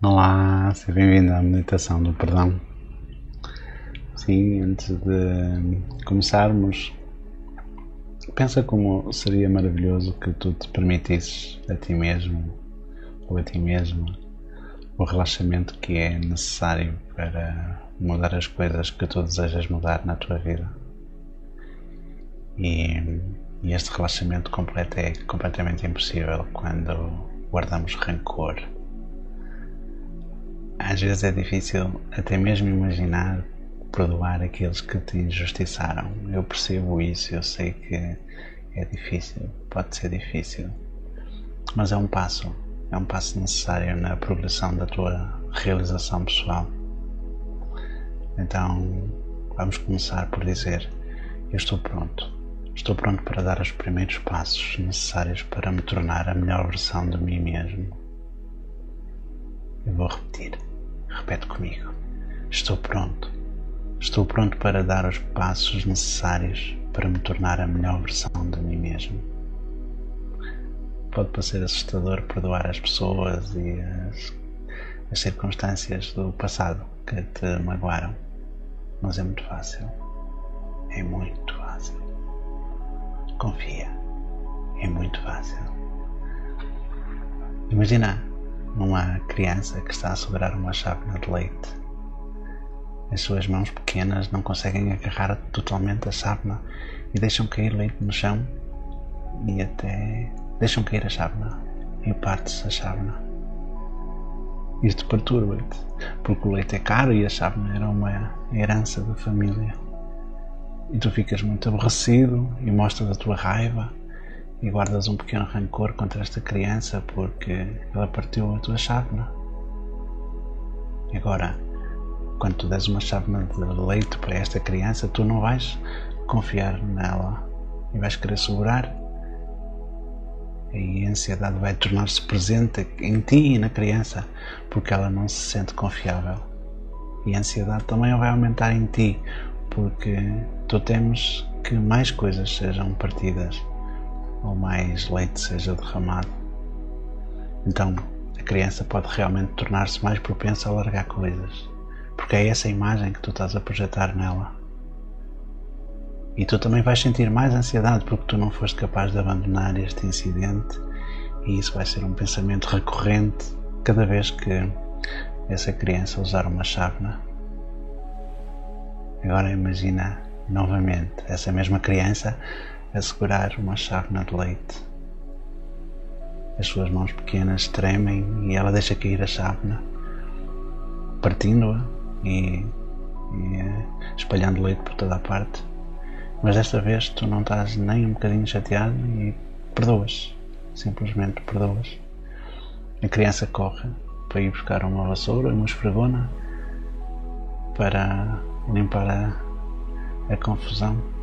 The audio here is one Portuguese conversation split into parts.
Olá, seja bem-vindo à meditação do perdão. Sim, antes de começarmos, pensa como seria maravilhoso que tu te permitisses a ti mesmo ou a ti mesma o relaxamento que é necessário para mudar as coisas que tu desejas mudar na tua vida. E, e este relaxamento completo é completamente impossível quando guardamos rancor às vezes é difícil até mesmo imaginar perdoar aqueles que te injustiçaram. Eu percebo isso, eu sei que é difícil, pode ser difícil, mas é um passo, é um passo necessário na progressão da tua realização pessoal. Então, vamos começar por dizer: Eu estou pronto. Estou pronto para dar os primeiros passos necessários para me tornar a melhor versão de mim mesmo. Eu vou repetir. Repete comigo. Estou pronto. Estou pronto para dar os passos necessários para me tornar a melhor versão de mim mesmo. Pode parecer assustador perdoar as pessoas e as, as circunstâncias do passado que te magoaram, mas é muito fácil. É muito fácil. Confia. É muito fácil. Imagina uma criança que está a segurar uma chávena de leite. As suas mãos pequenas não conseguem agarrar totalmente a chávena e deixam cair leite no chão e até deixam cair a chávena e parte-se a chávena. Isto perturba-te, porque o leite é caro e a chávena era uma herança da família. E tu ficas muito aborrecido e mostras a tua raiva e guardas um pequeno rancor contra esta criança porque ela partiu a tua chávena. Agora, quando tu des uma chávena de leite para esta criança, tu não vais confiar nela e vais querer segurar. E a ansiedade vai tornar-se presente em ti e na criança porque ela não se sente confiável. E a ansiedade também vai aumentar em ti porque tu temes que mais coisas sejam partidas ou mais leite seja derramado. Então a criança pode realmente tornar-se mais propensa a largar coisas, porque é essa imagem que tu estás a projetar nela. E tu também vais sentir mais ansiedade porque tu não foste capaz de abandonar este incidente, e isso vai ser um pensamento recorrente cada vez que essa criança usar uma chávena. Agora imagina novamente essa mesma criança a segurar uma chávena de leite. As suas mãos pequenas tremem e ela deixa cair a chávena, partindo-a e, e eh, espalhando leite por toda a parte. Mas desta vez tu não estás nem um bocadinho chateado e perdoas. Simplesmente perdoas. A criança corre para ir buscar uma vassoura, uma esfregona para limpar a, a confusão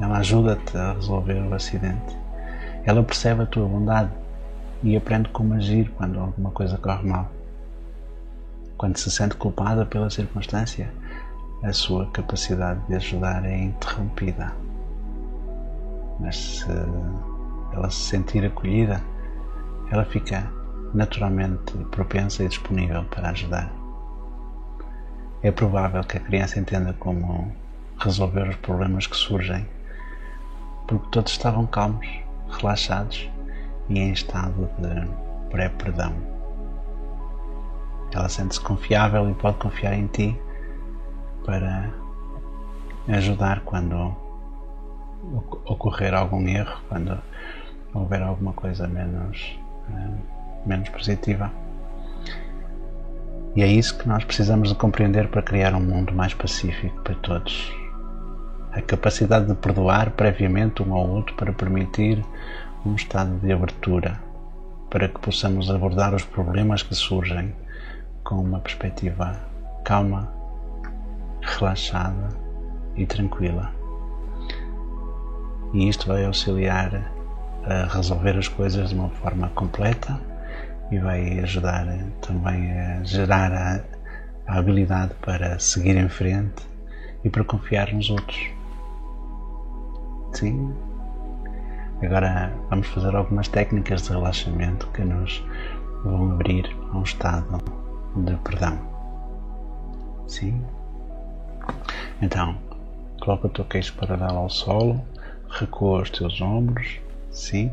ela ajuda-te a resolver o acidente. Ela percebe a tua bondade e aprende como agir quando alguma coisa corre mal. Quando se sente culpada pela circunstância, a sua capacidade de ajudar é interrompida. Mas se ela se sentir acolhida, ela fica naturalmente propensa e disponível para ajudar. É provável que a criança entenda como resolver os problemas que surgem porque todos estavam calmos, relaxados e em estado de pré-perdão. Ela sente-se confiável e pode confiar em ti para ajudar quando ocorrer algum erro, quando houver alguma coisa menos, eh, menos positiva. E é isso que nós precisamos de compreender para criar um mundo mais pacífico para todos a capacidade de perdoar previamente um ao outro para permitir um estado de abertura, para que possamos abordar os problemas que surgem com uma perspectiva calma, relaxada e tranquila. E isto vai auxiliar a resolver as coisas de uma forma completa e vai ajudar também a gerar a, a habilidade para seguir em frente e para confiar nos outros. Sim. Agora vamos fazer algumas técnicas de relaxamento que nos vão abrir a um estado de perdão. Sim? Então, coloca o teu queixo paralelo ao solo, recua os teus ombros, sim?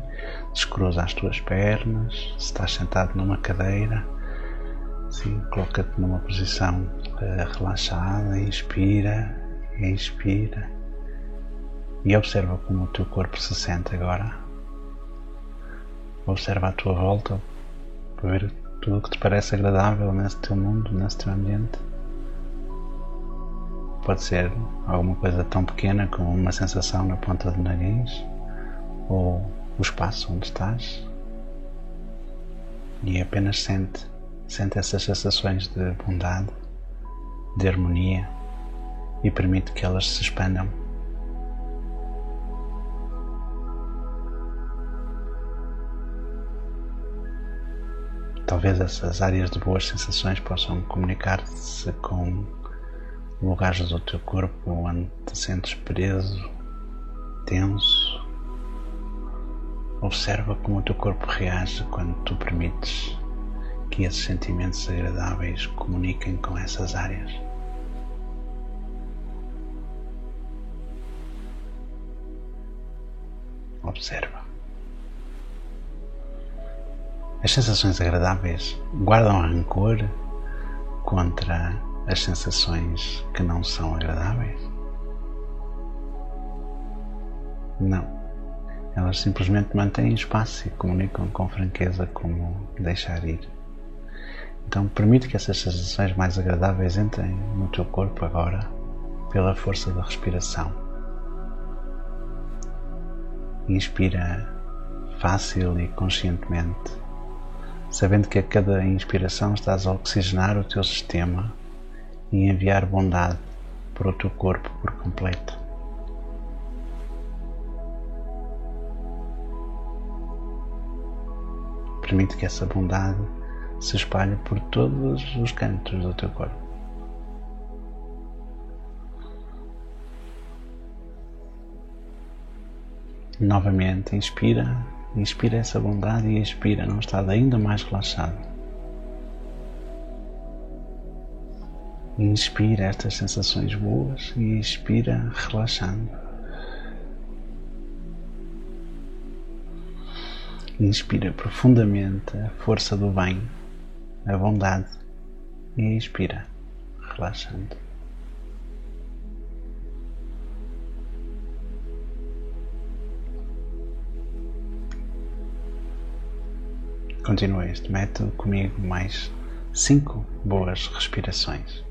Descruza as tuas pernas, se estás sentado numa cadeira, sim? Coloca-te numa posição uh, relaxada, inspira, expira e observa como o teu corpo se sente agora. Observa a tua volta para ver tudo o que te parece agradável nesse teu mundo, nesse teu ambiente. Pode ser alguma coisa tão pequena como uma sensação na ponta do nariz ou o espaço onde estás e apenas sente, sente essas sensações de bondade, de harmonia e permite que elas se expandam talvez essas áreas de boas sensações possam comunicar-se com lugares do teu corpo onde te sentes preso, tenso. Observa como o teu corpo reage quando tu permites que esses sentimentos agradáveis comuniquem com essas áreas. Observa. As sensações agradáveis guardam rancor contra as sensações que não são agradáveis? Não. Elas simplesmente mantêm espaço e comunicam com franqueza como deixar ir. Então permite que essas sensações mais agradáveis entrem no teu corpo agora pela força da respiração. Inspira fácil e conscientemente sabendo que a cada inspiração estás a oxigenar o teu sistema e enviar bondade para o teu corpo por completo. Permite que essa bondade se espalhe por todos os cantos do teu corpo. Novamente, inspira Inspira essa bondade e expira num estado ainda mais relaxado. Inspira estas sensações boas e expira relaxando. Inspira profundamente a força do bem, a bondade e expira relaxando. Continua este método comigo mais cinco boas respirações.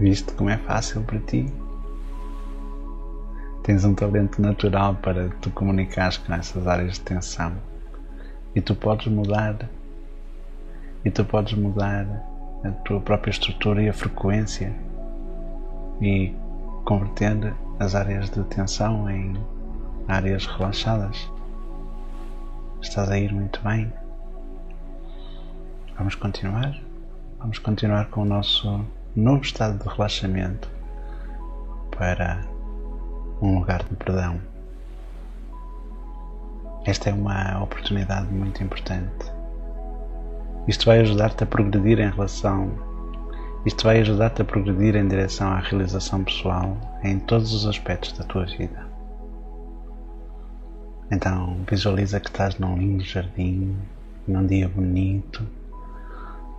Viste como é fácil para ti? Tens um talento natural para te comunicares com essas áreas de tensão e tu podes mudar e tu podes mudar a tua própria estrutura e a frequência e converter as áreas de tensão em áreas relaxadas. Estás a ir muito bem. Vamos continuar? Vamos continuar com o nosso novo estado de relaxamento para um lugar de perdão. Esta é uma oportunidade muito importante. Isto vai ajudar-te a progredir em relação. Isto vai ajudar-te a progredir em direção à realização pessoal em todos os aspectos da tua vida. Então, visualiza que estás num lindo jardim, num dia bonito,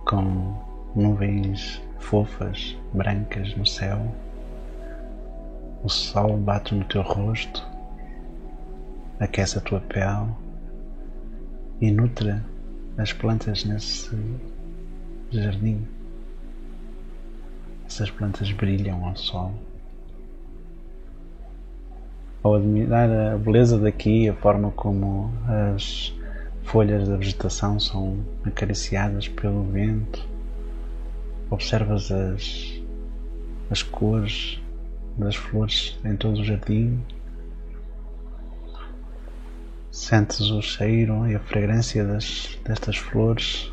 com nuvens fofas, brancas no céu. O sol bate no teu rosto, aquece a tua pele e nutre as plantas nesse jardim. Essas plantas brilham ao sol. Ao admirar a beleza daqui, a forma como as folhas da vegetação são acariciadas pelo vento. Observas as, as cores das flores em todo o jardim. Sentes o cheiro e a fragrância das, destas flores,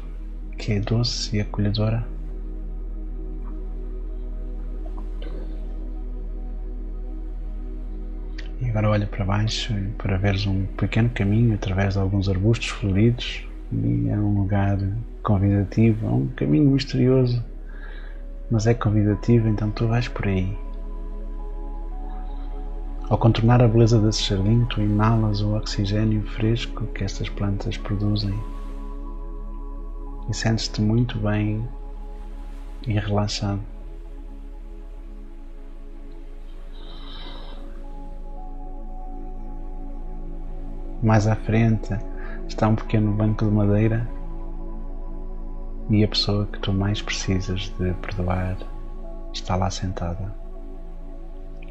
que é doce e acolhedora. E agora olha para baixo para veres um pequeno caminho através de alguns arbustos floridos e é um lugar convidativo, é um caminho misterioso, mas é convidativo, então tu vais por aí. Ao contornar a beleza desse jardim, tu inalas o oxigênio fresco que estas plantas produzem e sentes-te muito bem e relaxado. Mais à frente está um pequeno banco de madeira e a pessoa que tu mais precisas de perdoar está lá sentada.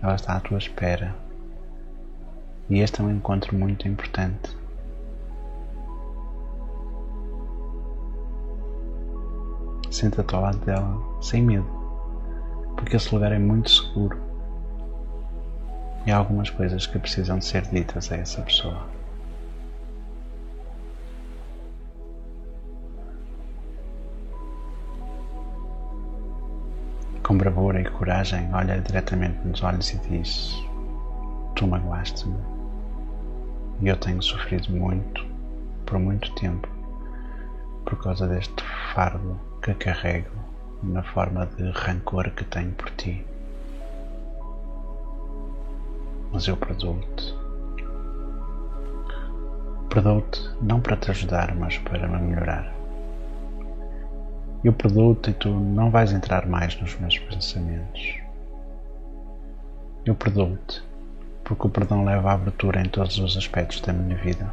Ela está à tua espera. E este é um encontro muito importante. Senta-te ao lado dela sem medo, porque esse lugar é muito seguro. E há algumas coisas que precisam de ser ditas a essa pessoa. Com bravura e coragem, olha diretamente nos olhos e diz: Tu magoaste-me e eu tenho sofrido muito, por muito tempo, por causa deste fardo que carrego na forma de rancor que tenho por ti. Mas eu perdoo-te. Perdoo-te não para te ajudar, mas para me melhorar. Eu perdoo-te e tu não vais entrar mais nos meus pensamentos. Eu perdoo-te, porque o perdão leva à abertura em todos os aspectos da minha vida.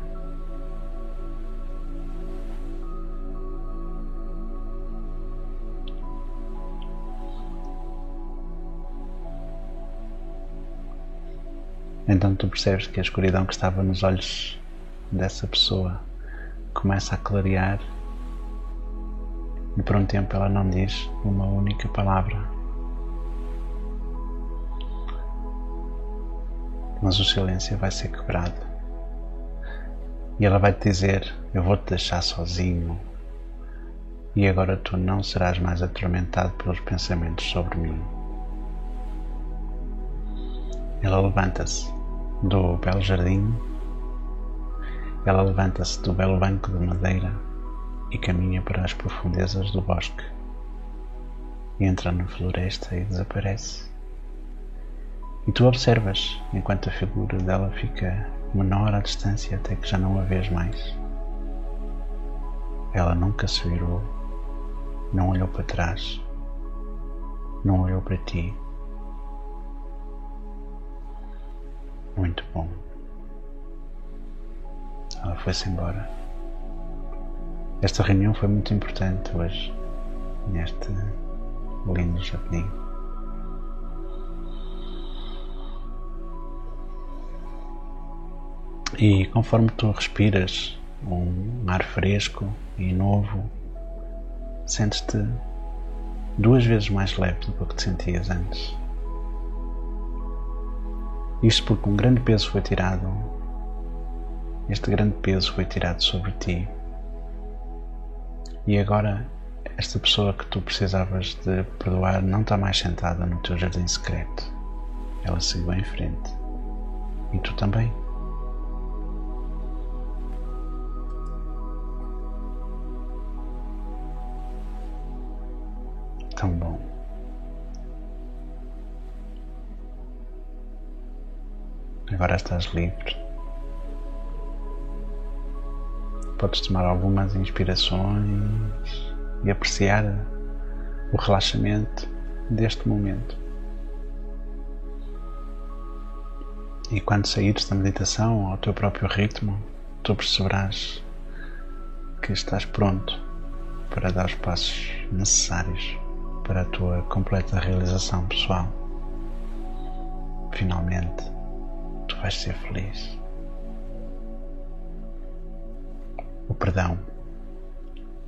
Então tu percebes que a escuridão que estava nos olhos dessa pessoa começa a clarear e por um tempo ela não diz uma única palavra. Mas o silêncio vai ser quebrado. E ela vai te dizer: Eu vou te deixar sozinho. E agora tu não serás mais atormentado pelos pensamentos sobre mim. Ela levanta-se do belo jardim, ela levanta-se do belo banco de madeira e caminha para as profundezas do bosque. Entra na floresta e desaparece. E tu observas enquanto a figura dela fica menor à distância até que já não a vês mais. Ela nunca se virou, não olhou para trás, não olhou para ti. Muito bom. Ela foi-se embora. Esta reunião foi muito importante hoje, neste lindo jardim. E conforme tu respiras um ar fresco e novo, sentes-te duas vezes mais leve do que te sentias antes. Isto porque um grande peso foi tirado, este grande peso foi tirado sobre ti e agora esta pessoa que tu precisavas de perdoar não está mais sentada no teu jardim secreto. Ela seguiu em frente. E tu também. Tão bom. Agora estás livre. Podes tomar algumas inspirações e apreciar o relaxamento deste momento. E quando saíres da meditação ao teu próprio ritmo, tu perceberás que estás pronto para dar os passos necessários para a tua completa realização pessoal. Finalmente, tu vais ser feliz. O perdão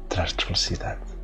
traz-te felicidade.